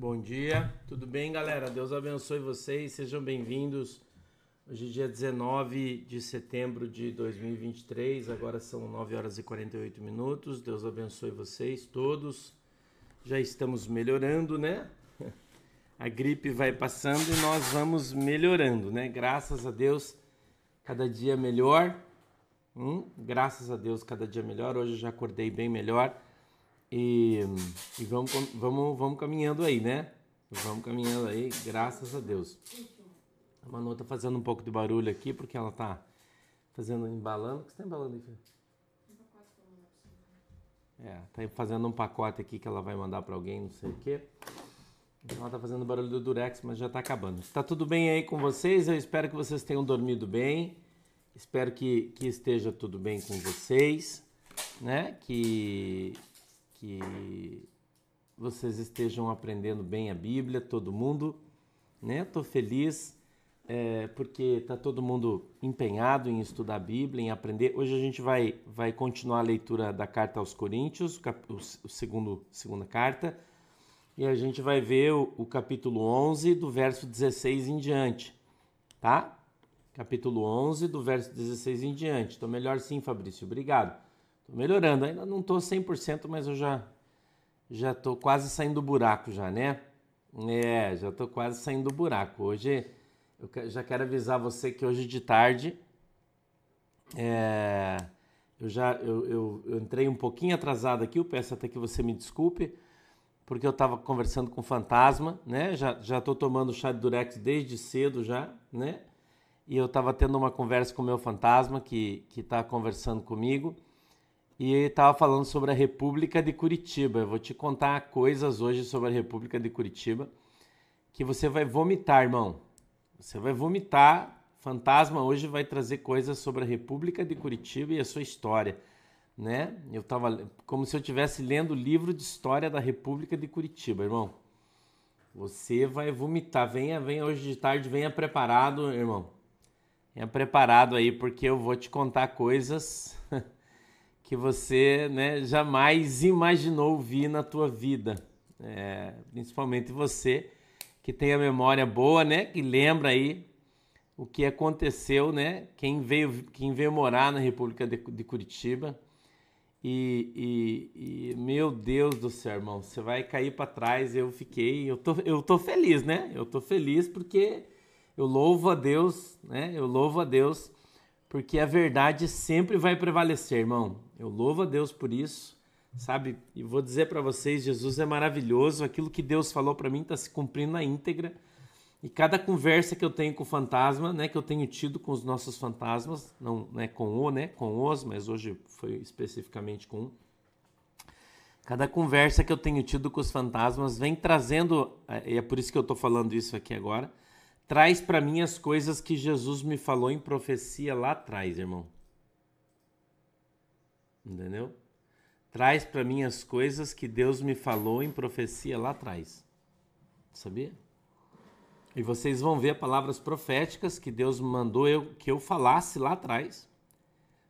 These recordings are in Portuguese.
Bom dia, tudo bem, galera? Deus abençoe vocês, sejam bem-vindos. Hoje é dia 19 de setembro de 2023, agora são 9 horas e 48 minutos. Deus abençoe vocês todos. Já estamos melhorando, né? A gripe vai passando e nós vamos melhorando, né? Graças a Deus, cada dia melhor. Hum? Graças a Deus, cada dia melhor. Hoje eu já acordei bem melhor. E, e vamos, vamos, vamos caminhando aí, né? Vamos caminhando aí, graças a Deus. A Manu tá fazendo um pouco de barulho aqui, porque ela tá fazendo, embalando. O que você tá embalando aí, filho? É, tá fazendo um pacote aqui que ela vai mandar para alguém, não sei o quê. Então ela tá fazendo barulho do Durex, mas já tá acabando. Está tudo bem aí com vocês? Eu espero que vocês tenham dormido bem. Espero que, que esteja tudo bem com vocês, né? Que, que vocês estejam aprendendo bem a Bíblia, todo mundo, né? Tô feliz é, porque tá todo mundo empenhado em estudar a Bíblia, em aprender. Hoje a gente vai, vai continuar a leitura da carta aos Coríntios, o, segundo segunda carta, e a gente vai ver o, o capítulo 11 do verso 16 em diante, tá? Capítulo 11 do verso 16 em diante. Tô melhor sim, Fabrício. Obrigado. Tô melhorando, ainda não tô 100%, mas eu já já tô quase saindo do buraco já, né? É, já tô quase saindo do buraco. Hoje eu já quero avisar você que hoje de tarde é, eu já eu, eu, eu, entrei um pouquinho atrasado aqui, eu peço até que você me desculpe, porque eu estava conversando com o fantasma, né? Já já tô tomando chá de durex desde cedo já, né? E eu estava tendo uma conversa com o meu fantasma que que está conversando comigo e estava falando sobre a República de Curitiba. Eu vou te contar coisas hoje sobre a República de Curitiba que você vai vomitar, irmão. Você vai vomitar. Fantasma hoje vai trazer coisas sobre a República de Curitiba e a sua história, né? Eu tava como se eu estivesse lendo o livro de história da República de Curitiba, irmão. Você vai vomitar. Venha, venha hoje de tarde, venha preparado, irmão. Venha preparado aí porque eu vou te contar coisas que você né, jamais imaginou ouvir na tua vida. É, principalmente você que tem a memória boa, né? Que lembra aí o que aconteceu, né? Quem veio, quem veio morar na República de, de Curitiba. E, e, e, meu Deus do céu, irmão, você vai cair para trás. Eu fiquei, eu tô, eu tô feliz, né? Eu tô feliz porque eu louvo a Deus, né? Eu louvo a Deus porque a verdade sempre vai prevalecer, irmão. Eu louvo a Deus por isso, sabe? E vou dizer para vocês, Jesus é maravilhoso. Aquilo que Deus falou para mim está se cumprindo na íntegra. E cada conversa que eu tenho com o fantasma, né, que eu tenho tido com os nossos fantasmas, não, né, com o, né, com os, mas hoje foi especificamente com um. Cada conversa que eu tenho tido com os fantasmas vem trazendo, é, e é por isso que eu estou falando isso aqui agora, traz para mim as coisas que Jesus me falou em profecia lá atrás, irmão. Entendeu? Traz para mim as coisas que Deus me falou em profecia lá atrás. Sabia? E vocês vão ver palavras proféticas que Deus mandou eu que eu falasse lá atrás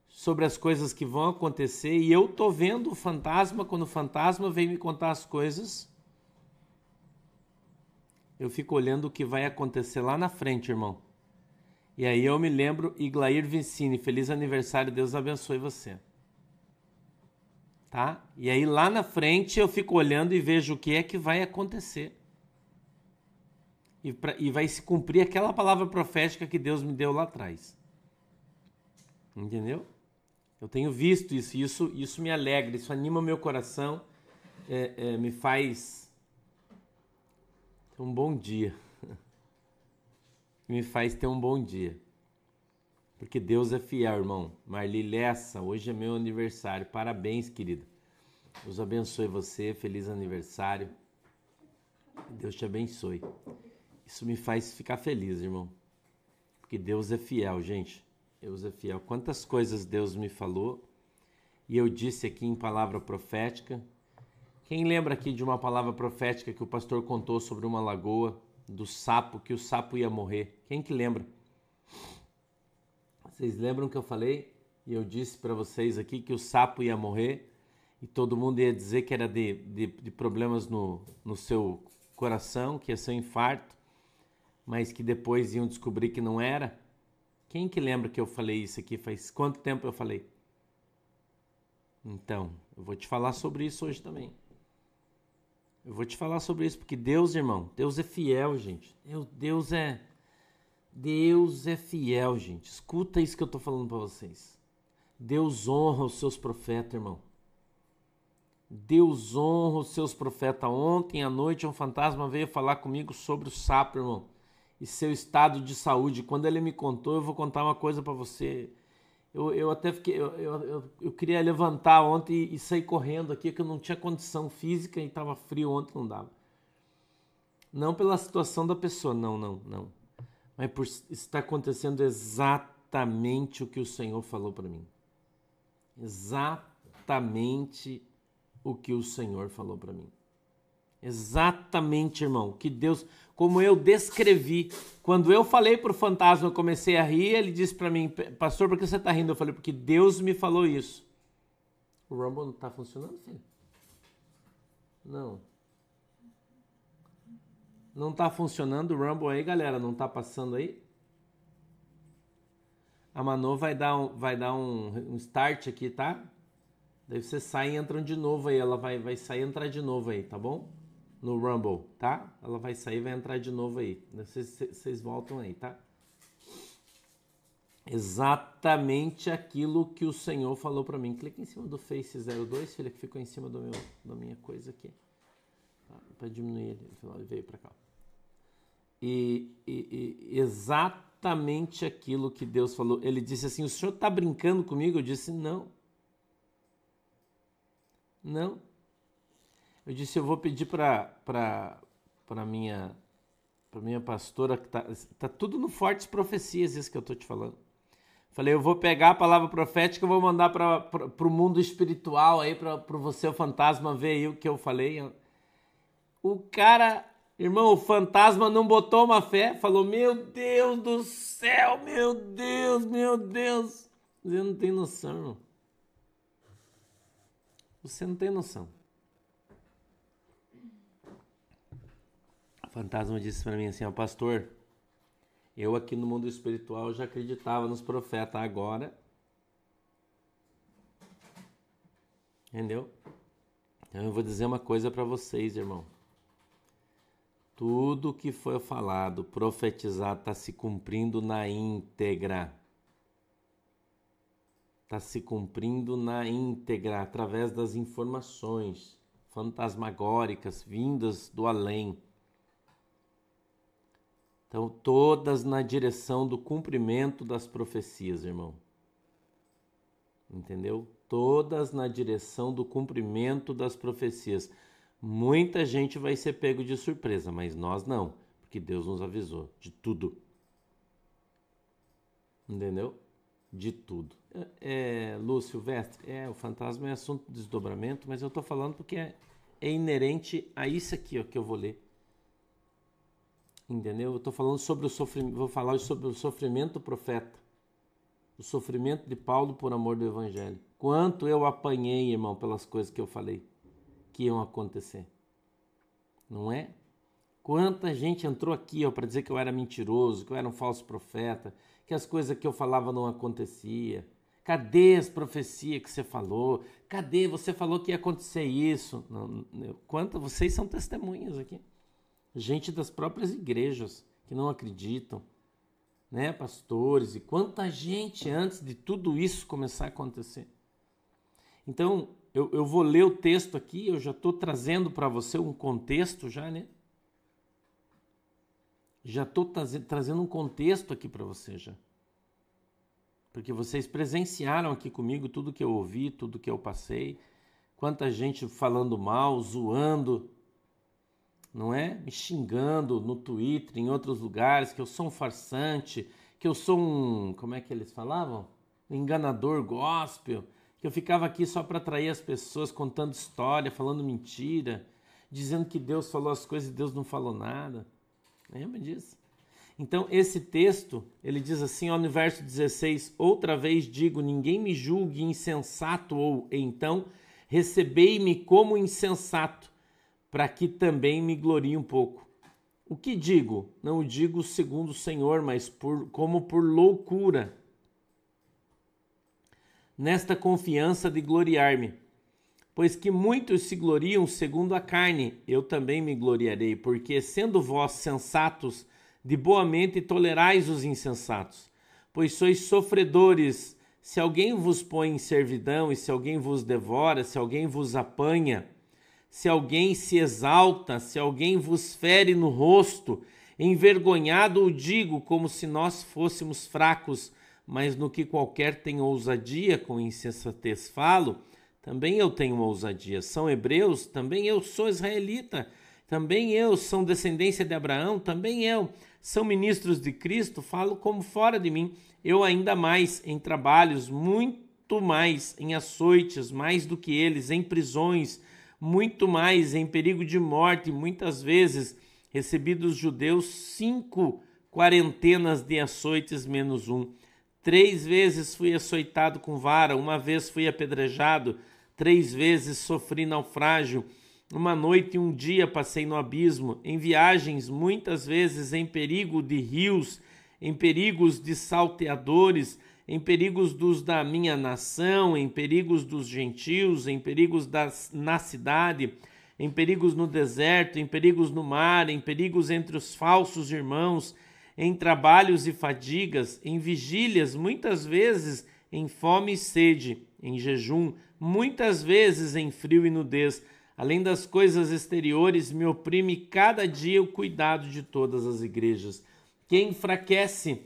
sobre as coisas que vão acontecer e eu tô vendo o fantasma quando o fantasma vem me contar as coisas eu fico olhando o que vai acontecer lá na frente, irmão. E aí eu me lembro, Iglair Vicini, feliz aniversário, Deus abençoe você. Tá? E aí lá na frente eu fico olhando e vejo o que é que vai acontecer. E, pra, e vai se cumprir aquela palavra profética que Deus me deu lá atrás. Entendeu? Eu tenho visto isso, isso, isso me alegra, isso anima meu coração, é, é, me faz um bom dia. Me faz ter um bom dia. Porque Deus é fiel, irmão. Marli Lessa, hoje é meu aniversário. Parabéns, querida. Deus abençoe você. Feliz aniversário. Deus te abençoe. Isso me faz ficar feliz, irmão. Porque Deus é fiel, gente. Deus é fiel. Quantas coisas Deus me falou e eu disse aqui em palavra profética quem lembra aqui de uma palavra profética que o pastor contou sobre uma lagoa, do sapo, que o sapo ia morrer? Quem que lembra? Vocês lembram que eu falei e eu disse para vocês aqui que o sapo ia morrer e todo mundo ia dizer que era de, de, de problemas no, no seu coração, que ia ser um infarto, mas que depois iam descobrir que não era. Quem que lembra que eu falei isso aqui? Faz quanto tempo eu falei? Então, eu vou te falar sobre isso hoje também. Eu vou te falar sobre isso porque Deus, irmão, Deus é fiel, gente. Deus é Deus é fiel, gente. Escuta isso que eu tô falando para vocês. Deus honra os seus profetas, irmão. Deus honra os seus profetas. Ontem à noite um fantasma veio falar comigo sobre o sapo, irmão, e seu estado de saúde. Quando ele me contou, eu vou contar uma coisa para você. Eu, eu até fiquei, eu, eu, eu, eu, queria levantar ontem e, e sair correndo aqui, que eu não tinha condição física e estava frio ontem, não dava. Não pela situação da pessoa, não, não, não. Mas por estar acontecendo exatamente o que o Senhor falou para mim. Exatamente o que o Senhor falou para mim. Exatamente, irmão, que Deus, como eu descrevi, quando eu falei para o fantasma, eu comecei a rir, ele disse para mim, pastor, por que você está rindo? Eu falei, porque Deus me falou isso. O Rumble não está funcionando, filho? Não. Não está funcionando o Rumble aí, galera? Não está passando aí? A Manu vai dar um, vai dar um, um start aqui, tá? Daí você sai e entra de novo aí. Ela vai, vai sair e entrar de novo aí, tá bom? no Rumble, tá? Ela vai sair e vai entrar de novo aí. Vocês voltam aí, tá? Exatamente aquilo que o Senhor falou para mim. Clica em cima do Face 02, filha, que ficou em cima do meu, da minha coisa aqui. Tá? Para diminuir ele. Ele veio para cá. E, e, e, exatamente aquilo que Deus falou. Ele disse assim: O senhor está brincando comigo? Eu disse: Não. Não. Eu disse, eu vou pedir para minha para minha pastora que tá, tá tudo no Fortes Profecias isso que eu tô te falando. Falei, eu vou pegar a palavra profética, eu vou mandar para o mundo espiritual aí para você o fantasma ver aí o que eu falei. O cara, irmão, o fantasma não botou uma fé, falou: "Meu Deus do céu, meu Deus, meu Deus". Você não tem noção, irmão. Você não tem noção. fantasma disse para mim assim: ó, Pastor, eu aqui no mundo espiritual já acreditava nos profetas, agora. Entendeu? Então eu vou dizer uma coisa para vocês, irmão. Tudo que foi falado, profetizado, está se cumprindo na íntegra. Está se cumprindo na íntegra, através das informações fantasmagóricas vindas do além. Então, todas na direção do cumprimento das profecias, irmão. Entendeu? Todas na direção do cumprimento das profecias. Muita gente vai ser pego de surpresa, mas nós não, porque Deus nos avisou de tudo. Entendeu? De tudo. É, é Lúcio Vestre, é, o fantasma é assunto de desdobramento, mas eu estou falando porque é, é inerente a isso aqui ó, que eu vou ler. Entendeu? Eu estou falando sobre o sofrimento, vou falar sobre o sofrimento do profeta. O sofrimento de Paulo por amor do evangelho. Quanto eu apanhei, irmão, pelas coisas que eu falei que iam acontecer. Não é? Quanta gente entrou aqui para dizer que eu era mentiroso, que eu era um falso profeta, que as coisas que eu falava não acontecia. Cadê as profecias que você falou? Cadê você falou que ia acontecer isso? Não, quanto vocês são testemunhas aqui gente das próprias igrejas que não acreditam, né, pastores e quanta gente antes de tudo isso começar a acontecer. Então, eu, eu vou ler o texto aqui, eu já estou trazendo para você um contexto já, né? Já estou trazendo um contexto aqui para você já. Porque vocês presenciaram aqui comigo tudo que eu ouvi, tudo que eu passei. Quanta gente falando mal, zoando, não é? Me xingando no Twitter, em outros lugares, que eu sou um farsante, que eu sou um. Como é que eles falavam? Um enganador gospel, que eu ficava aqui só para atrair as pessoas, contando história, falando mentira, dizendo que Deus falou as coisas e Deus não falou nada. Lembra disso? Então, esse texto, ele diz assim, ó, no verso 16: Outra vez digo, ninguém me julgue insensato, ou então recebei-me como insensato para que também me glorie um pouco. O que digo? Não o digo segundo o Senhor, mas por, como por loucura. Nesta confiança de gloriar-me. Pois que muitos se gloriam segundo a carne, eu também me gloriarei, porque sendo vós sensatos, de boa mente tolerais os insensatos, pois sois sofredores. Se alguém vos põe em servidão, e se alguém vos devora, se alguém vos apanha, se alguém se exalta, se alguém vos fere no rosto, envergonhado o digo, como se nós fôssemos fracos, mas no que qualquer tem ousadia, com insensatez falo, também eu tenho ousadia. São hebreus, também eu sou israelita, também eu sou descendência de Abraão, também eu são ministros de Cristo, falo como fora de mim, eu ainda mais em trabalhos, muito mais em açoites, mais do que eles, em prisões, muito mais em perigo de morte, muitas vezes recebi dos judeus cinco quarentenas de açoites menos um. Três vezes fui açoitado com vara, uma vez fui apedrejado, três vezes sofri naufrágio. Uma noite e um dia passei no abismo, em viagens, muitas vezes em perigo de rios, em perigos de salteadores, em perigos dos da minha nação, em perigos dos gentios, em perigos das, na cidade, em perigos no deserto, em perigos no mar, em perigos entre os falsos irmãos, em trabalhos e fadigas, em vigílias, muitas vezes em fome e sede, em jejum, muitas vezes em frio e nudez. Além das coisas exteriores, me oprime cada dia o cuidado de todas as igrejas. Quem enfraquece,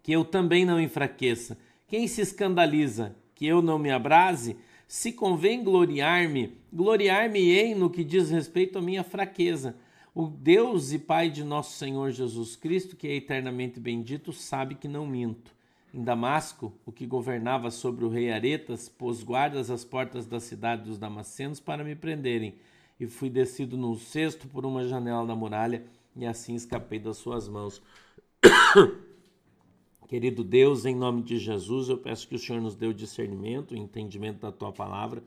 que eu também não enfraqueça. Quem se escandaliza, que eu não me abrase. Se convém gloriar-me, gloriar-me-ei no que diz respeito à minha fraqueza. O Deus e Pai de nosso Senhor Jesus Cristo, que é eternamente bendito, sabe que não minto. Em Damasco, o que governava sobre o rei Aretas pôs guardas às portas da cidade dos Damascenos para me prenderem, e fui descido num cesto por uma janela da muralha, e assim escapei das suas mãos. Querido Deus, em nome de Jesus, eu peço que o Senhor nos dê o discernimento, o entendimento da tua palavra,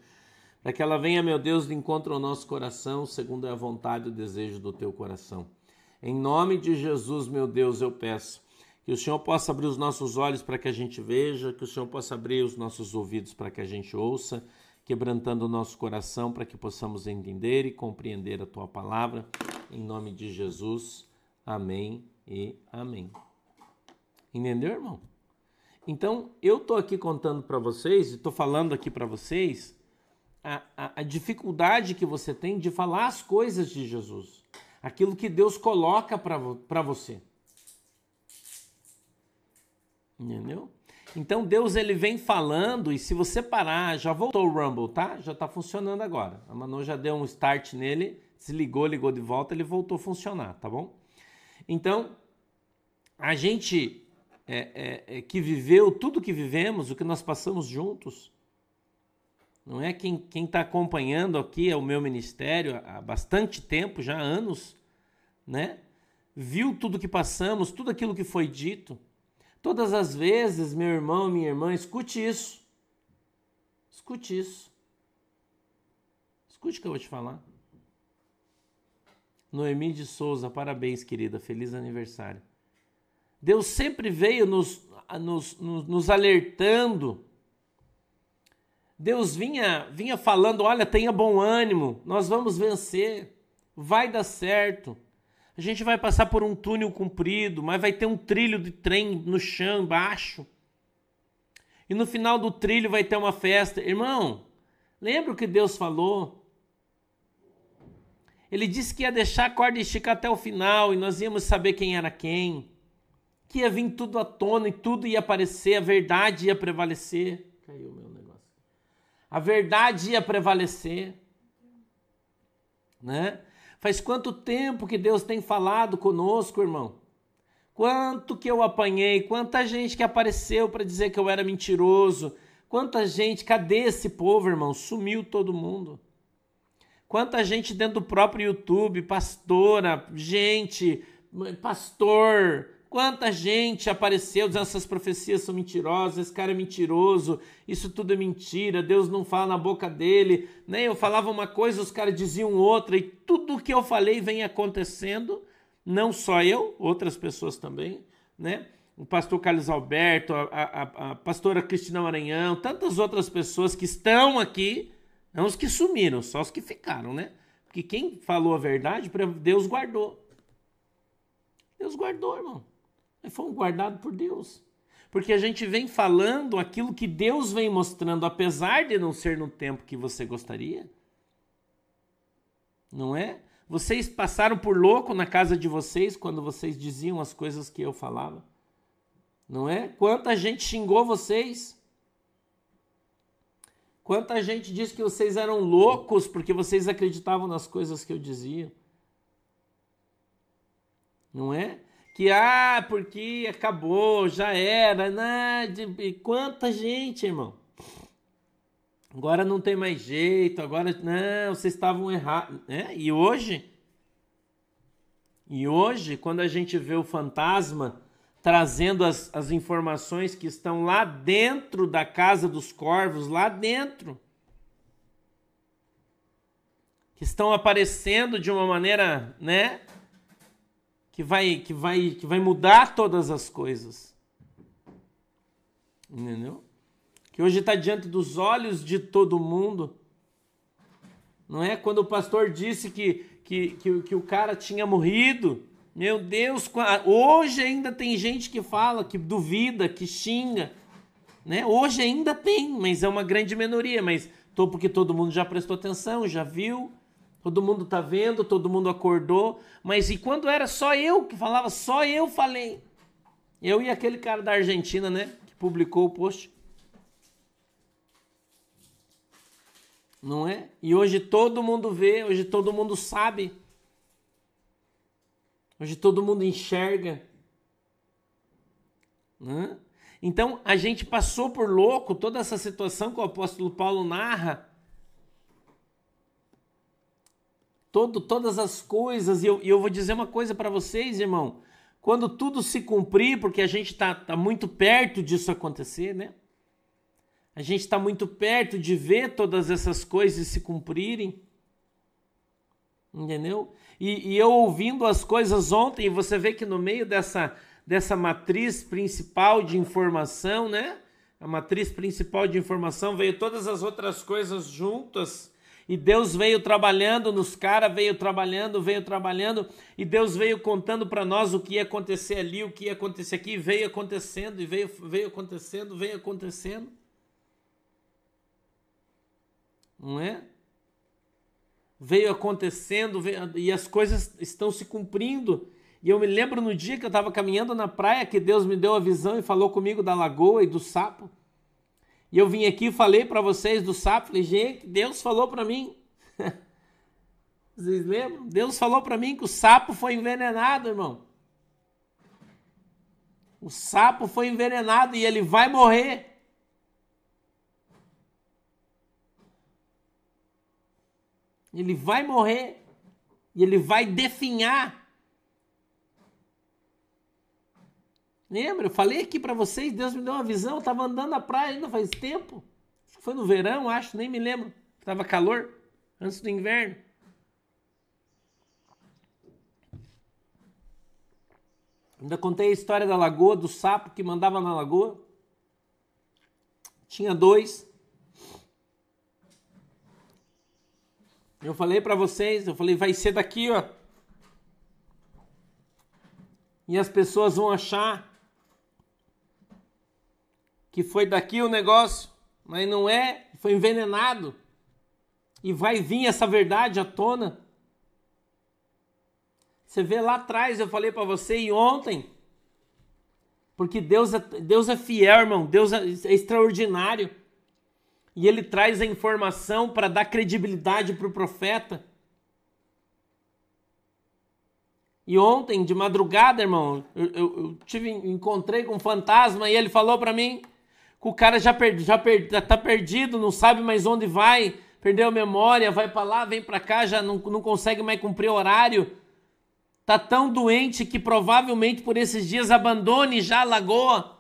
para que ela venha, meu Deus, de encontro ao nosso coração, segundo a vontade e o desejo do teu coração. Em nome de Jesus, meu Deus, eu peço que o Senhor possa abrir os nossos olhos para que a gente veja, que o Senhor possa abrir os nossos ouvidos para que a gente ouça, quebrantando o nosso coração para que possamos entender e compreender a tua palavra. Em nome de Jesus. Amém e amém. Entendeu, irmão? Então, eu estou aqui contando para vocês, estou falando aqui para vocês, a, a, a, dificuldade que você tem de falar as coisas de Jesus, aquilo que Deus coloca para você. Entendeu? Então Deus ele vem falando e se você parar, já voltou o Rumble, tá? Já está funcionando agora. A Manu já deu um start nele, desligou, ligou de volta, ele voltou a funcionar, tá bom? Então a gente é, é, é, que viveu tudo que vivemos, o que nós passamos juntos, não é quem está acompanhando aqui é o meu ministério há bastante tempo, já há anos, né? Viu tudo que passamos, tudo aquilo que foi dito. Todas as vezes, meu irmão, minha irmã, escute isso. Escute isso. Escute o que eu vou te falar. Noemi de Souza, parabéns, querida. Feliz aniversário. Deus sempre veio nos, nos, nos, nos alertando. Deus vinha, vinha falando: olha, tenha bom ânimo, nós vamos vencer, vai dar certo. A gente vai passar por um túnel comprido, mas vai ter um trilho de trem no chão embaixo. E no final do trilho vai ter uma festa. Irmão, lembra o que Deus falou? Ele disse que ia deixar a corda esticar até o final e nós íamos saber quem era quem. Que ia vir tudo à tona e tudo ia aparecer, a verdade ia prevalecer. Caiu meu. A verdade ia prevalecer. Né? Faz quanto tempo que Deus tem falado conosco, irmão? Quanto que eu apanhei, quanta gente que apareceu para dizer que eu era mentiroso, quanta gente, cadê esse povo, irmão? Sumiu todo mundo. Quanta gente dentro do próprio YouTube, pastora, gente, pastor, Quanta gente apareceu dizendo essas profecias são mentirosas, esse cara é mentiroso, isso tudo é mentira, Deus não fala na boca dele. Né? Eu falava uma coisa, os caras diziam outra, e tudo o que eu falei vem acontecendo, não só eu, outras pessoas também, né? O pastor Carlos Alberto, a, a, a pastora Cristina Maranhão, tantas outras pessoas que estão aqui, não os que sumiram, só os que ficaram, né? Porque quem falou a verdade, Deus guardou. Deus guardou, irmão fomos guardados por Deus. Porque a gente vem falando aquilo que Deus vem mostrando, apesar de não ser no tempo que você gostaria. Não é? Vocês passaram por louco na casa de vocês quando vocês diziam as coisas que eu falava. Não é? Quanta gente xingou vocês. Quanta gente disse que vocês eram loucos porque vocês acreditavam nas coisas que eu dizia. Não é? Que ah, porque acabou, já era, né? De, quanta gente, irmão. Agora não tem mais jeito, agora não, vocês estavam errados, né? E hoje, e hoje, quando a gente vê o fantasma trazendo as, as informações que estão lá dentro da casa dos corvos, lá dentro, que estão aparecendo de uma maneira, né? Que vai, que vai, que vai mudar todas as coisas. Entendeu? Que hoje está diante dos olhos de todo mundo. Não é? Quando o pastor disse que, que, que, que o cara tinha morrido. Meu Deus, hoje ainda tem gente que fala, que duvida, que xinga. Né? Hoje ainda tem, mas é uma grande minoria. Mas tô porque todo mundo já prestou atenção, já viu, Todo mundo está vendo, todo mundo acordou. Mas e quando era só eu que falava, só eu falei. Eu e aquele cara da Argentina, né? Que publicou o post. Não é? E hoje todo mundo vê, hoje todo mundo sabe. Hoje todo mundo enxerga. Né? Então a gente passou por louco toda essa situação que o apóstolo Paulo narra todo, todas as coisas. E eu, e eu vou dizer uma coisa para vocês, irmão. Quando tudo se cumprir, porque a gente está tá muito perto disso acontecer, né? A gente está muito perto de ver todas essas coisas se cumprirem. Entendeu? E, e eu ouvindo as coisas ontem, você vê que no meio dessa, dessa matriz principal de informação, né? A matriz principal de informação veio todas as outras coisas juntas e Deus veio trabalhando nos caras, veio trabalhando, veio trabalhando, e Deus veio contando para nós o que ia acontecer ali, o que ia acontecer aqui, e veio acontecendo, e veio, veio acontecendo, veio acontecendo. Não é? Veio acontecendo, veio, e as coisas estão se cumprindo. E eu me lembro no dia que eu estava caminhando na praia que Deus me deu a visão e falou comigo da lagoa e do sapo. E eu vim aqui e falei para vocês do sapo, falei, gente, Deus falou para mim. Vocês lembram? Deus falou para mim que o sapo foi envenenado, irmão. O sapo foi envenenado e ele vai morrer. Ele vai morrer e ele vai definhar. Lembra? Eu falei aqui para vocês, Deus me deu uma visão, eu estava andando na praia ainda faz tempo. Foi no verão, acho, nem me lembro. Tava calor, antes do inverno. Ainda contei a história da lagoa, do sapo que mandava na lagoa. Tinha dois. Eu falei para vocês, eu falei, vai ser daqui, ó. E as pessoas vão achar que foi daqui o negócio, mas não é, foi envenenado. E vai vir essa verdade à tona. Você vê lá atrás, eu falei para você e ontem, porque Deus é, Deus é fiel, irmão, Deus é, é extraordinário. E ele traz a informação para dar credibilidade para o profeta. E ontem, de madrugada, irmão, eu, eu, eu tive, encontrei com um fantasma e ele falou para mim o cara já, per, já, per, tá perdido, não sabe mais onde vai, perdeu a memória, vai para lá, vem para cá, já não, não consegue mais cumprir horário. Tá tão doente que provavelmente por esses dias abandone já a lagoa.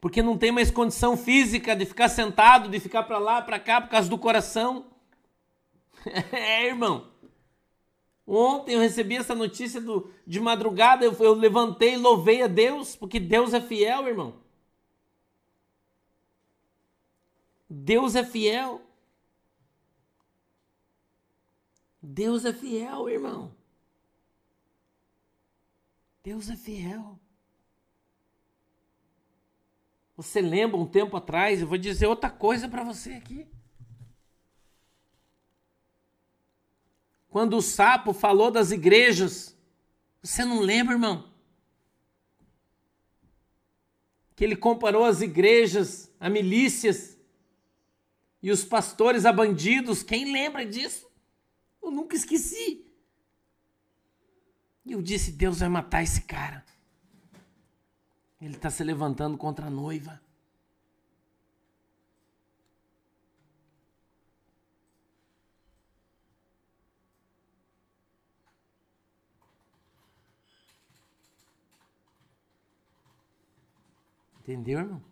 Porque não tem mais condição física de ficar sentado, de ficar para lá, para cá por causa do coração. É, irmão. Ontem eu recebi essa notícia do, de madrugada, eu, eu levantei louvei a Deus, porque Deus é fiel, irmão. Deus é fiel. Deus é fiel, irmão. Deus é fiel. Você lembra um tempo atrás? Eu vou dizer outra coisa para você aqui. Quando o sapo falou das igrejas, você não lembra, irmão? Que ele comparou as igrejas a milícias e os pastores a bandidos. Quem lembra disso? Eu nunca esqueci. E eu disse: Deus vai matar esse cara. Ele está se levantando contra a noiva. Entendeu, irmão?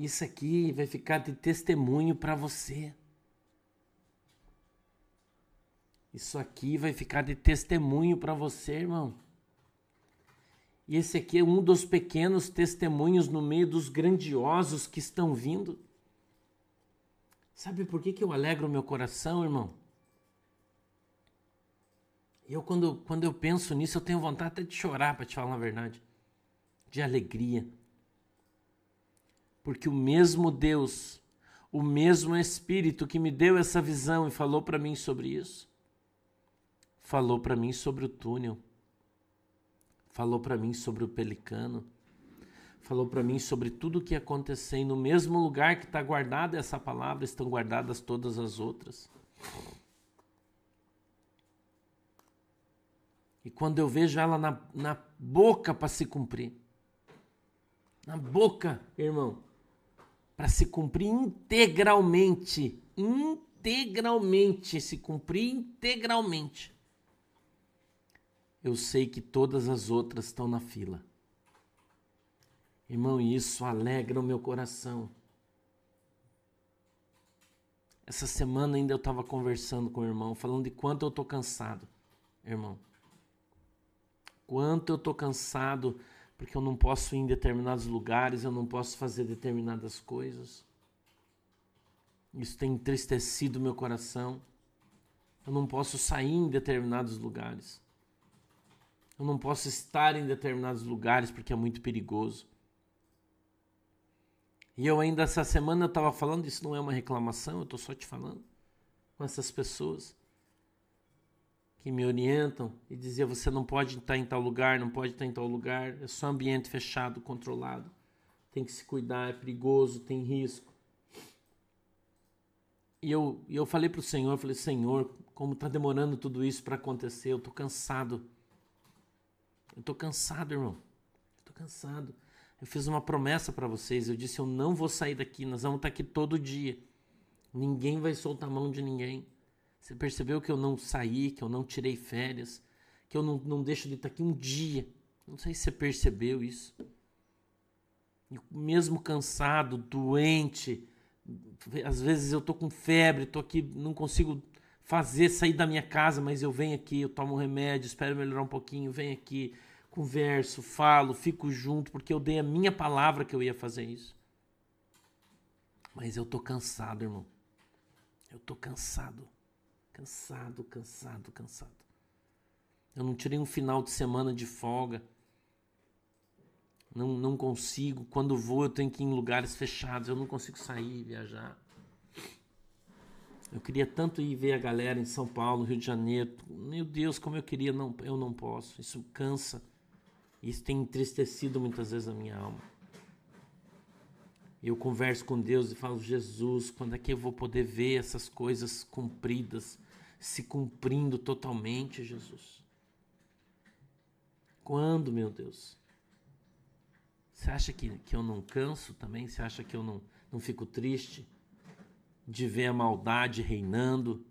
Isso aqui vai ficar de testemunho para você. Isso aqui vai ficar de testemunho para você, irmão. E esse aqui é um dos pequenos testemunhos no meio dos grandiosos que estão vindo. Sabe por que, que eu alegro meu coração, irmão? Eu, quando, quando eu penso nisso, eu tenho vontade até de chorar, para te falar a verdade. De alegria. Porque o mesmo Deus, o mesmo Espírito que me deu essa visão e falou para mim sobre isso, falou para mim sobre o túnel, falou para mim sobre o pelicano, falou para mim sobre tudo o que ia acontecer. E no mesmo lugar que está guardada essa palavra, estão guardadas todas as outras. E quando eu vejo ela na, na boca para se cumprir, na boca, irmão, para se cumprir integralmente, integralmente, se cumprir integralmente, eu sei que todas as outras estão na fila. Irmão, isso alegra o meu coração. Essa semana ainda eu estava conversando com o irmão, falando de quanto eu estou cansado, irmão quanto eu estou cansado porque eu não posso ir em determinados lugares, eu não posso fazer determinadas coisas. Isso tem entristecido meu coração. Eu não posso sair em determinados lugares. Eu não posso estar em determinados lugares porque é muito perigoso. E eu ainda essa semana eu estava falando, isso não é uma reclamação, eu estou só te falando com essas pessoas que me orientam e dizia você não pode estar em tal lugar, não pode estar em tal lugar, é só ambiente fechado, controlado. Tem que se cuidar, é perigoso, tem risco. E eu, eu falei para o Senhor, falei, Senhor, como está demorando tudo isso para acontecer, eu estou cansado. Eu estou cansado, irmão. Estou cansado. Eu fiz uma promessa para vocês, eu disse, eu não vou sair daqui, nós vamos estar aqui todo dia. Ninguém vai soltar a mão de ninguém. Você percebeu que eu não saí, que eu não tirei férias, que eu não, não deixo de estar aqui um dia. Não sei se você percebeu isso. mesmo cansado, doente, às vezes eu tô com febre, tô aqui, não consigo fazer sair da minha casa, mas eu venho aqui, eu tomo um remédio, espero melhorar um pouquinho, venho aqui, converso, falo, fico junto, porque eu dei a minha palavra que eu ia fazer isso. Mas eu tô cansado, irmão. Eu tô cansado. Cansado, cansado, cansado. Eu não tirei um final de semana de folga. Não, não consigo. Quando vou, eu tenho que ir em lugares fechados. Eu não consigo sair, viajar. Eu queria tanto ir ver a galera em São Paulo, Rio de Janeiro. Meu Deus, como eu queria, não, eu não posso. Isso cansa. Isso tem entristecido muitas vezes a minha alma. Eu converso com Deus e falo: Jesus, quando é que eu vou poder ver essas coisas cumpridas? se cumprindo totalmente, Jesus? Quando, meu Deus? Você acha que, que eu não canso também? Você acha que eu não, não fico triste? de ver a maldade reinando.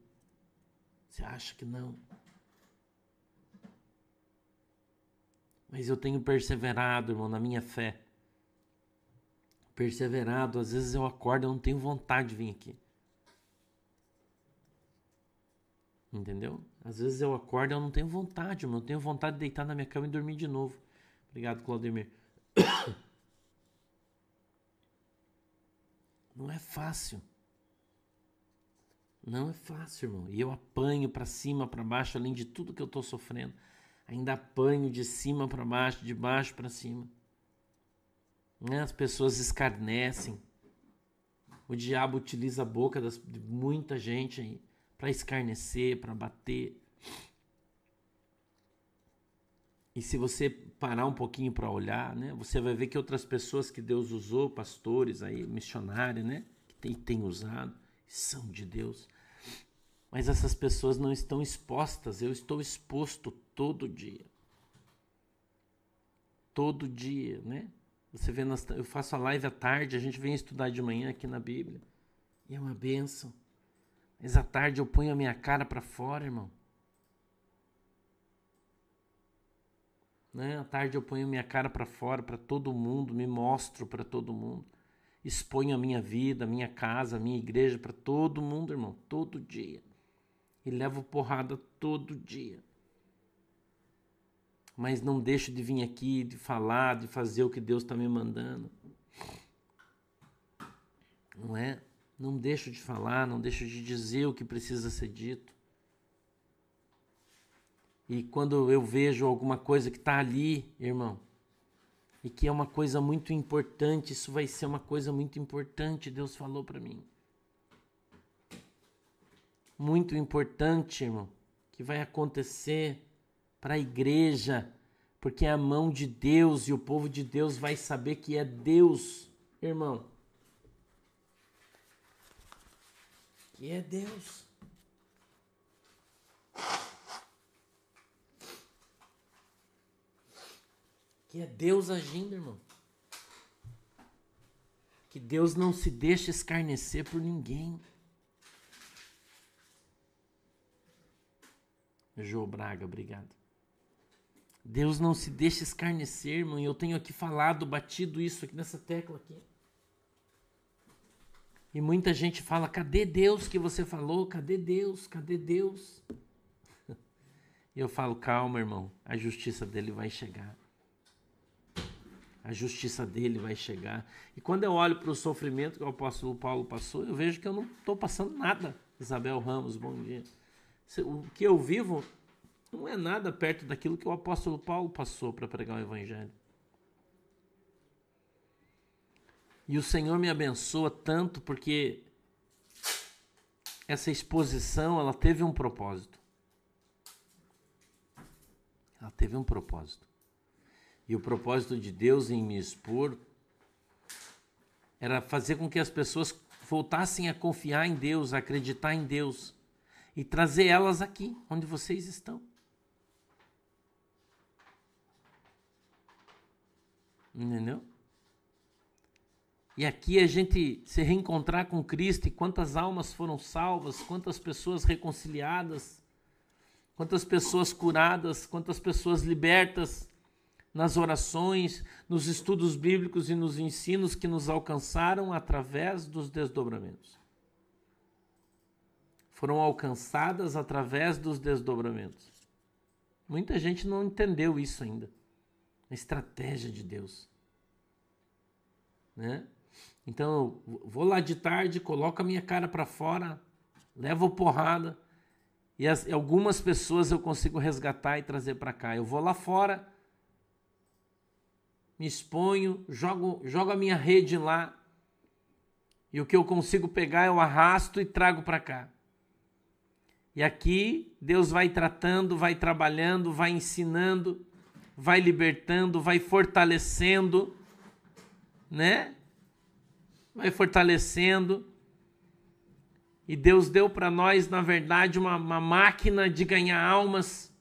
Você acha que não? Mas eu tenho perseverado, irmão, na minha fé. Perseverado, às vezes eu acordo, eu não tenho vontade de vir aqui. Entendeu? Às vezes eu acordo, eu não tenho vontade, irmão. Eu tenho vontade de deitar na minha cama e dormir de novo. Obrigado, Claudemir. Não é fácil. Não é fácil, irmão. E eu apanho para cima, para baixo, além de tudo que eu estou sofrendo. Ainda apanho de cima para baixo, de baixo para cima. Né? As pessoas escarnecem. O diabo utiliza a boca das, de muita gente para escarnecer, para bater. E se você parar um pouquinho para olhar, né, você vai ver que outras pessoas que Deus usou, pastores aí, missionários, né, que tem, tem usado, são de Deus. Mas essas pessoas não estão expostas, eu estou exposto todo dia. Todo dia, né? Você vê, eu faço a live à tarde, a gente vem estudar de manhã aqui na Bíblia. E é uma benção. Mas à tarde eu ponho a minha cara para fora, irmão. Né? À tarde eu ponho minha cara para fora para todo mundo, me mostro para todo mundo. Exponho a minha vida, a minha casa, a minha igreja para todo mundo, irmão, todo dia. E levo porrada todo dia. Mas não deixo de vir aqui, de falar, de fazer o que Deus está me mandando. Não é? Não deixo de falar, não deixo de dizer o que precisa ser dito. E quando eu vejo alguma coisa que está ali, irmão, e que é uma coisa muito importante, isso vai ser uma coisa muito importante, Deus falou para mim. Muito importante, irmão, que vai acontecer para a igreja, porque é a mão de Deus e o povo de Deus vai saber que é Deus, irmão. Que é Deus. Que é Deus agindo, irmão. Que Deus não se deixa escarnecer por ninguém. Jô Braga, obrigado. Deus não se deixa escarnecer, irmão. E eu tenho aqui falado, batido isso aqui nessa tecla aqui. E muita gente fala: cadê Deus que você falou? Cadê Deus? Cadê Deus? E eu falo: calma, irmão. A justiça dele vai chegar a justiça dele vai chegar. E quando eu olho para o sofrimento que o apóstolo Paulo passou, eu vejo que eu não estou passando nada. Isabel Ramos, bom dia. O que eu vivo não é nada perto daquilo que o apóstolo Paulo passou para pregar o evangelho. E o Senhor me abençoa tanto porque essa exposição, ela teve um propósito. Ela teve um propósito. E o propósito de Deus em me expor era fazer com que as pessoas voltassem a confiar em Deus, a acreditar em Deus e trazer elas aqui, onde vocês estão. Entendeu? E aqui a gente se reencontrar com Cristo e quantas almas foram salvas, quantas pessoas reconciliadas, quantas pessoas curadas, quantas pessoas libertas nas orações, nos estudos bíblicos e nos ensinos que nos alcançaram através dos desdobramentos. Foram alcançadas através dos desdobramentos. Muita gente não entendeu isso ainda. A estratégia de Deus. Né? Então, vou lá de tarde, coloco a minha cara para fora, levo porrada, e as, algumas pessoas eu consigo resgatar e trazer para cá. Eu vou lá fora, me exponho, jogo, jogo a minha rede lá e o que eu consigo pegar eu arrasto e trago para cá. E aqui Deus vai tratando, vai trabalhando, vai ensinando, vai libertando, vai fortalecendo, né? Vai fortalecendo. E Deus deu para nós, na verdade, uma, uma máquina de ganhar almas.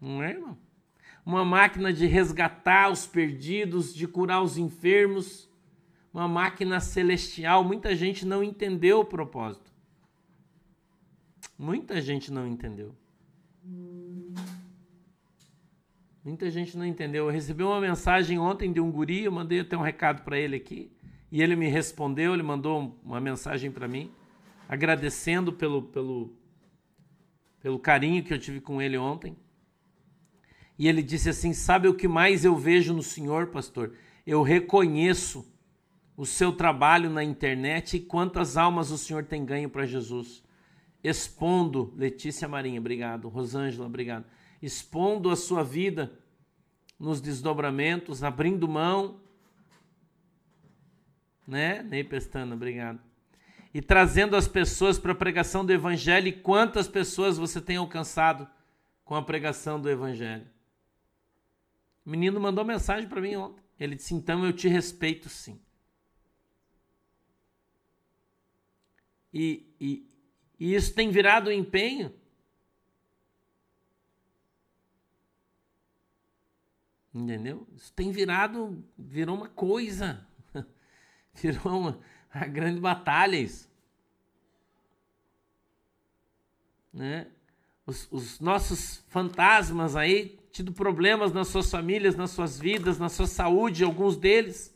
Não é, irmão? uma máquina de resgatar os perdidos, de curar os enfermos, uma máquina celestial. Muita gente não entendeu o propósito. Muita gente não entendeu. Muita gente não entendeu. Eu recebi uma mensagem ontem de um guri, eu mandei até um recado para ele aqui, e ele me respondeu, ele mandou uma mensagem para mim, agradecendo pelo, pelo, pelo carinho que eu tive com ele ontem. E ele disse assim: Sabe o que mais eu vejo no senhor, pastor? Eu reconheço o seu trabalho na internet e quantas almas o senhor tem ganho para Jesus. Expondo, Letícia Marinha, obrigado. Rosângela, obrigado. Expondo a sua vida nos desdobramentos, abrindo mão, né? Ney Pestana, obrigado. E trazendo as pessoas para a pregação do Evangelho. E quantas pessoas você tem alcançado com a pregação do Evangelho? O menino mandou mensagem para mim ontem. Ele disse: Então eu te respeito sim. E, e, e isso tem virado um empenho. Entendeu? Isso tem virado, virou uma coisa. virou uma, uma grande batalha isso. Né? Os, os nossos fantasmas aí tido problemas nas suas famílias, nas suas vidas, na sua saúde, alguns deles.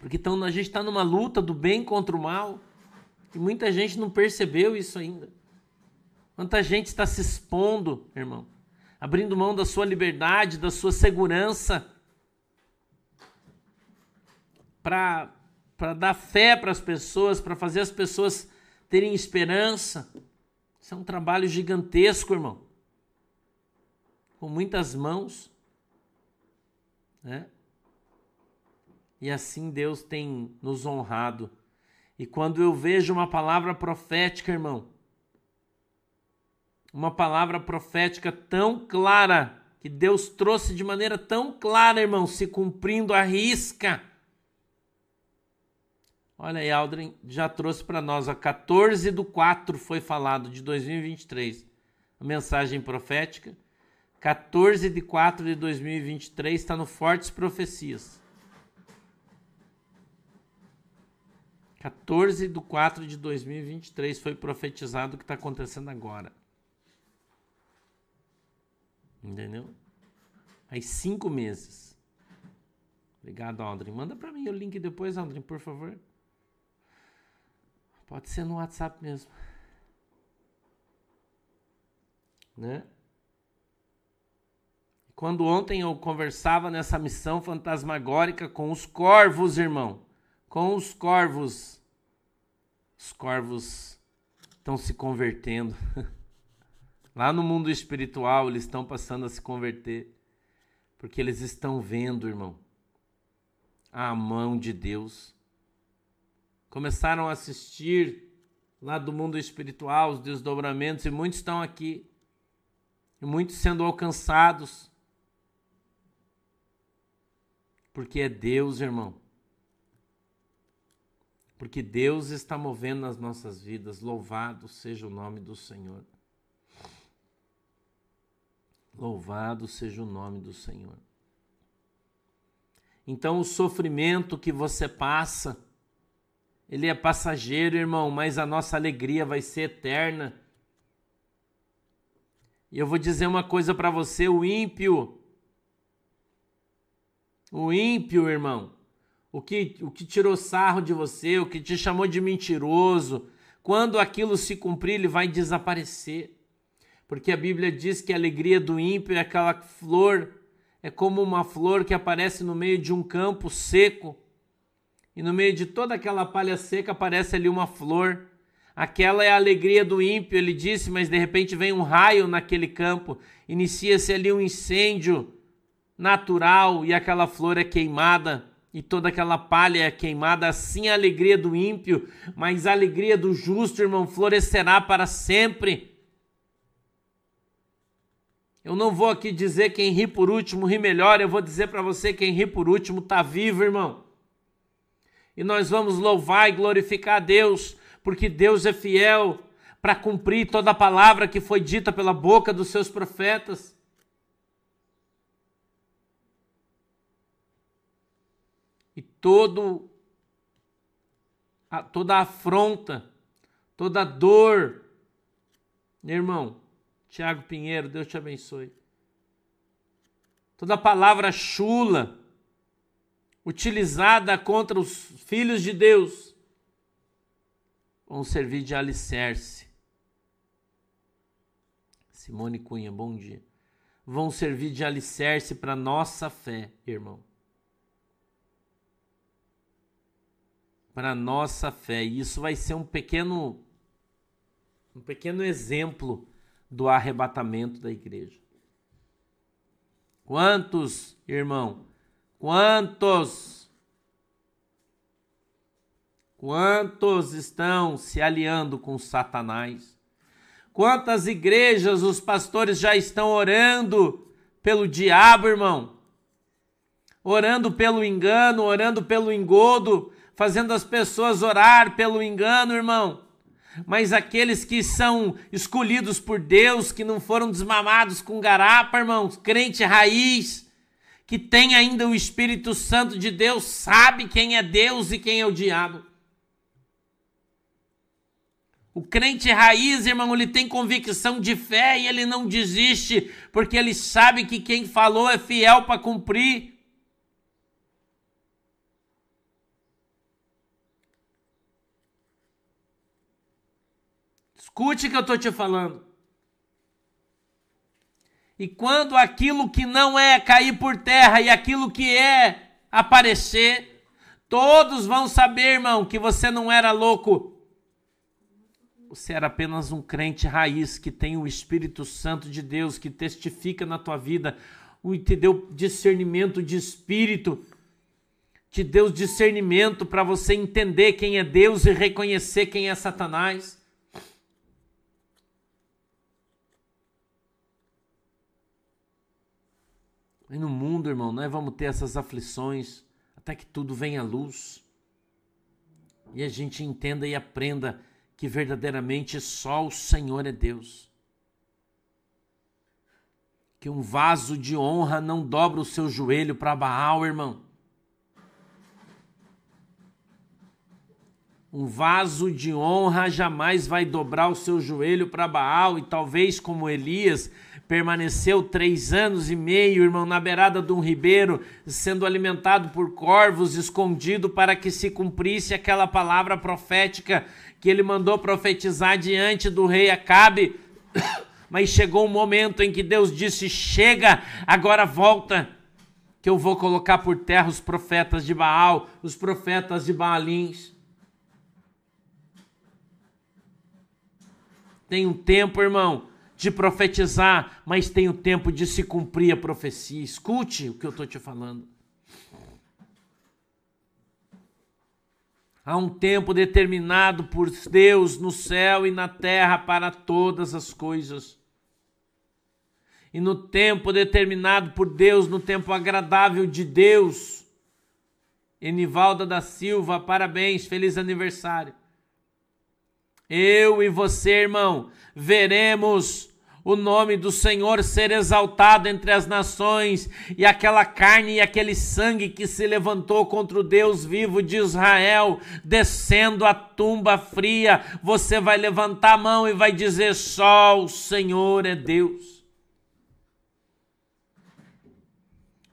Porque então a gente está numa luta do bem contra o mal. E muita gente não percebeu isso ainda. Quanta gente está se expondo, irmão, abrindo mão da sua liberdade, da sua segurança, para dar fé para as pessoas, para fazer as pessoas terem esperança. Isso é um trabalho gigantesco, irmão. Com muitas mãos. Né? E assim Deus tem nos honrado. E quando eu vejo uma palavra profética, irmão, uma palavra profética tão clara, que Deus trouxe de maneira tão clara, irmão, se cumprindo a risca Olha aí, Aldrin já trouxe para nós, a 14 do 4 foi falado de 2023, a mensagem profética. 14 de 4 de 2023 está no Fortes Profecias. 14 de 4 de 2023 foi profetizado o que está acontecendo agora. Entendeu? Aí cinco meses. Obrigado, Aldrin. Manda para mim o link depois, Aldrin, por favor. Pode ser no WhatsApp mesmo. Né? Quando ontem eu conversava nessa missão fantasmagórica com os corvos, irmão, com os corvos, os corvos estão se convertendo. Lá no mundo espiritual, eles estão passando a se converter, porque eles estão vendo, irmão, a mão de Deus começaram a assistir lá do mundo espiritual, os desdobramentos, e muitos estão aqui, e muitos sendo alcançados, porque é Deus, irmão. Porque Deus está movendo nas nossas vidas, louvado seja o nome do Senhor. Louvado seja o nome do Senhor. Então, o sofrimento que você passa, ele é passageiro, irmão, mas a nossa alegria vai ser eterna. E eu vou dizer uma coisa para você: o ímpio, o ímpio, irmão, o que, o que tirou sarro de você, o que te chamou de mentiroso, quando aquilo se cumprir, ele vai desaparecer. Porque a Bíblia diz que a alegria do ímpio é aquela flor, é como uma flor que aparece no meio de um campo seco e no meio de toda aquela palha seca aparece ali uma flor. Aquela é a alegria do ímpio, ele disse, mas de repente vem um raio naquele campo, inicia-se ali um incêndio natural e aquela flor é queimada e toda aquela palha é queimada. Assim a alegria do ímpio, mas a alegria do justo, irmão, florescerá para sempre. Eu não vou aqui dizer quem ri por último ri melhor, eu vou dizer para você quem ri por último está vivo, irmão e nós vamos louvar e glorificar a Deus, porque Deus é fiel para cumprir toda a palavra que foi dita pela boca dos seus profetas. e todo a, toda afronta, toda dor. Meu irmão, Tiago Pinheiro, Deus te abençoe. Toda palavra chula utilizada contra os filhos de Deus vão servir de alicerce. Simone Cunha, bom dia. Vão servir de alicerce para nossa fé, irmão. Para nossa fé. E isso vai ser um pequeno um pequeno exemplo do arrebatamento da igreja. Quantos, irmão, Quantos? Quantos estão se aliando com Satanás? Quantas igrejas os pastores já estão orando pelo diabo, irmão? Orando pelo engano, orando pelo engodo, fazendo as pessoas orar pelo engano, irmão. Mas aqueles que são escolhidos por Deus, que não foram desmamados com garapa, irmãos, crente raiz, que tem ainda o Espírito Santo de Deus, sabe quem é Deus e quem é o diabo. O crente raiz, irmão, ele tem convicção de fé e ele não desiste, porque ele sabe que quem falou é fiel para cumprir. Escute o que eu estou te falando. E quando aquilo que não é cair por terra e aquilo que é aparecer, todos vão saber, irmão, que você não era louco. Você era apenas um crente raiz que tem o Espírito Santo de Deus que testifica na tua vida, o entendeu discernimento de espírito, te deu discernimento para você entender quem é Deus e reconhecer quem é Satanás. E no mundo, irmão, nós vamos ter essas aflições até que tudo venha à luz. E a gente entenda e aprenda que verdadeiramente só o Senhor é Deus. Que um vaso de honra não dobra o seu joelho para Baal, irmão. Um vaso de honra jamais vai dobrar o seu joelho para Baal, e talvez como Elias, permaneceu três anos e meio, irmão, na beirada de um ribeiro, sendo alimentado por corvos, escondido para que se cumprisse aquela palavra profética que ele mandou profetizar diante do rei Acabe. Mas chegou um momento em que Deus disse: Chega, agora volta, que eu vou colocar por terra os profetas de Baal, os profetas de Baalins. Tem um tempo, irmão, de profetizar, mas tem o tempo de se cumprir a profecia. Escute o que eu estou te falando. Há um tempo determinado por Deus no céu e na terra para todas as coisas. E no tempo determinado por Deus, no tempo agradável de Deus. Enivalda da Silva, parabéns, feliz aniversário. Eu e você, irmão, veremos o nome do Senhor ser exaltado entre as nações, e aquela carne e aquele sangue que se levantou contra o Deus vivo de Israel, descendo a tumba fria, você vai levantar a mão e vai dizer: só o Senhor é Deus.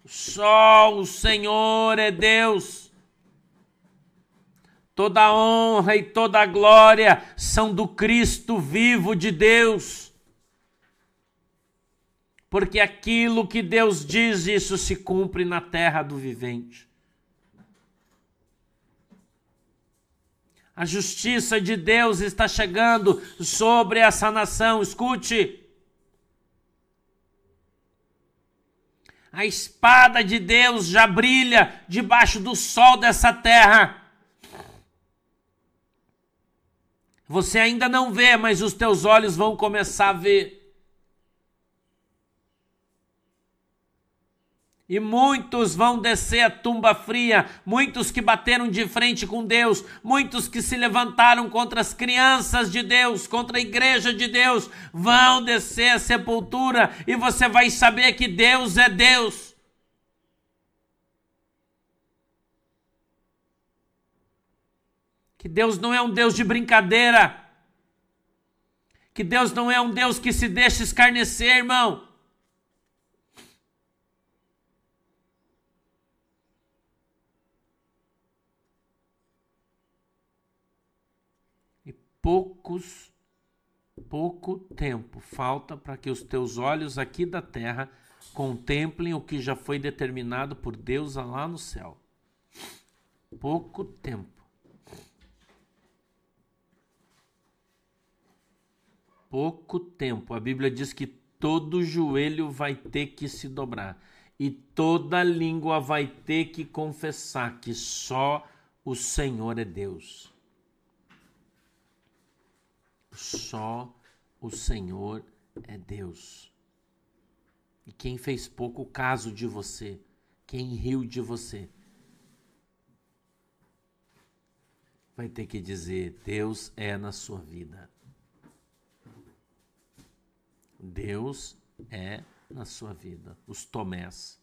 Só o Senhor é Deus. Toda honra e toda glória são do Cristo vivo de Deus porque aquilo que Deus diz, isso se cumpre na terra do vivente. A justiça de Deus está chegando sobre essa nação. Escute. A espada de Deus já brilha debaixo do sol dessa terra. Você ainda não vê, mas os teus olhos vão começar a ver. E muitos vão descer a tumba fria, muitos que bateram de frente com Deus, muitos que se levantaram contra as crianças de Deus, contra a igreja de Deus, vão descer a sepultura e você vai saber que Deus é Deus. Que Deus não é um Deus de brincadeira. Que Deus não é um Deus que se deixa escarnecer, irmão. E poucos, pouco tempo falta para que os teus olhos aqui da terra contemplem o que já foi determinado por Deus lá no céu. Pouco tempo. pouco tempo. A Bíblia diz que todo joelho vai ter que se dobrar e toda língua vai ter que confessar que só o Senhor é Deus. Só o Senhor é Deus. E quem fez pouco caso de você, quem riu de você, vai ter que dizer: Deus é na sua vida. Deus é na sua vida. Os tomés.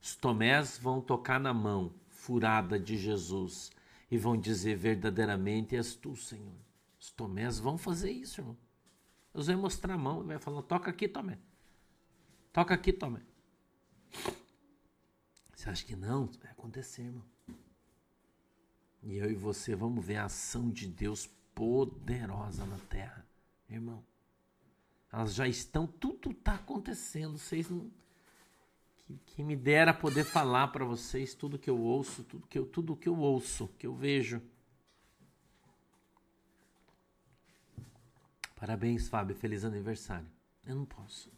Os tomés vão tocar na mão furada de Jesus e vão dizer verdadeiramente és tu, Senhor. Os tomés vão fazer isso, irmão. Deus vai mostrar a mão e vai falar: toca aqui, Tomé. Toca aqui, Tomé. Você acha que não? Vai acontecer, irmão. E eu e você vamos ver a ação de Deus poderosa na terra, irmão. Elas já estão, tudo está acontecendo. Vocês não. Que, que me dera poder falar para vocês tudo que eu ouço, tudo que eu, tudo que eu ouço, que eu vejo. Parabéns, Fábio. Feliz aniversário. Eu não posso.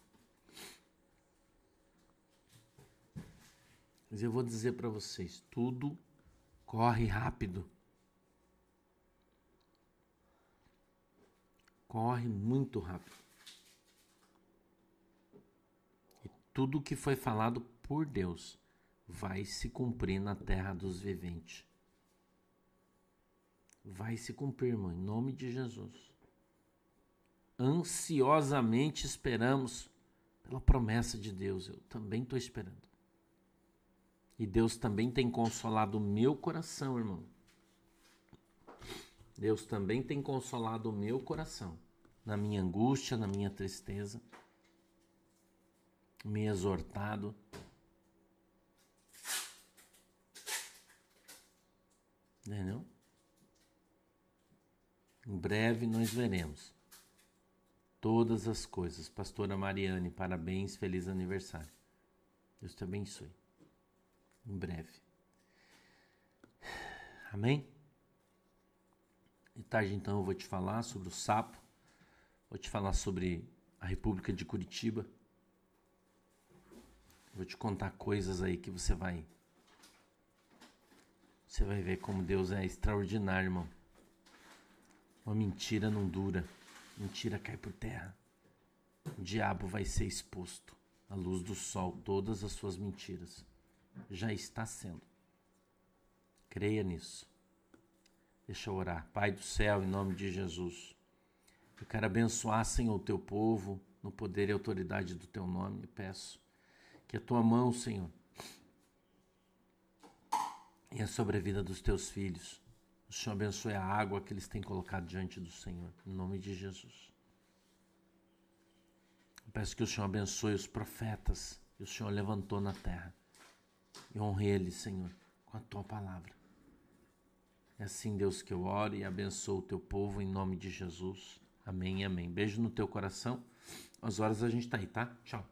Mas eu vou dizer para vocês: tudo corre rápido. Corre muito rápido. tudo o que foi falado por Deus vai se cumprir na terra dos viventes. Vai se cumprir, irmão, em nome de Jesus. Ansiosamente esperamos pela promessa de Deus. Eu também estou esperando. E Deus também tem consolado o meu coração, irmão. Deus também tem consolado o meu coração na minha angústia, na minha tristeza me exortado. Entendeu? Em breve nós veremos todas as coisas. Pastora Mariane, parabéns, feliz aniversário. Deus te abençoe. Em breve. Amém? De tarde então eu vou te falar sobre o sapo. Vou te falar sobre a República de Curitiba. Vou te contar coisas aí que você vai. Você vai ver como Deus é extraordinário, irmão. Uma mentira não dura. Mentira cai por terra. O diabo vai ser exposto à luz do sol, todas as suas mentiras. Já está sendo. Creia nisso. Deixa eu orar. Pai do céu, em nome de Jesus. Eu quero abençoar, Senhor, o teu povo, no poder e autoridade do teu nome. Eu peço que a tua mão, Senhor, e sobre a vida dos teus filhos. O Senhor abençoe a água que eles têm colocado diante do Senhor, em nome de Jesus. Eu peço que o Senhor abençoe os profetas que o Senhor levantou na terra e honre eles, Senhor, com a tua palavra. É assim, Deus, que eu oro e abençoo o teu povo em nome de Jesus. Amém amém. Beijo no teu coração. Às horas a gente tá aí, tá? Tchau.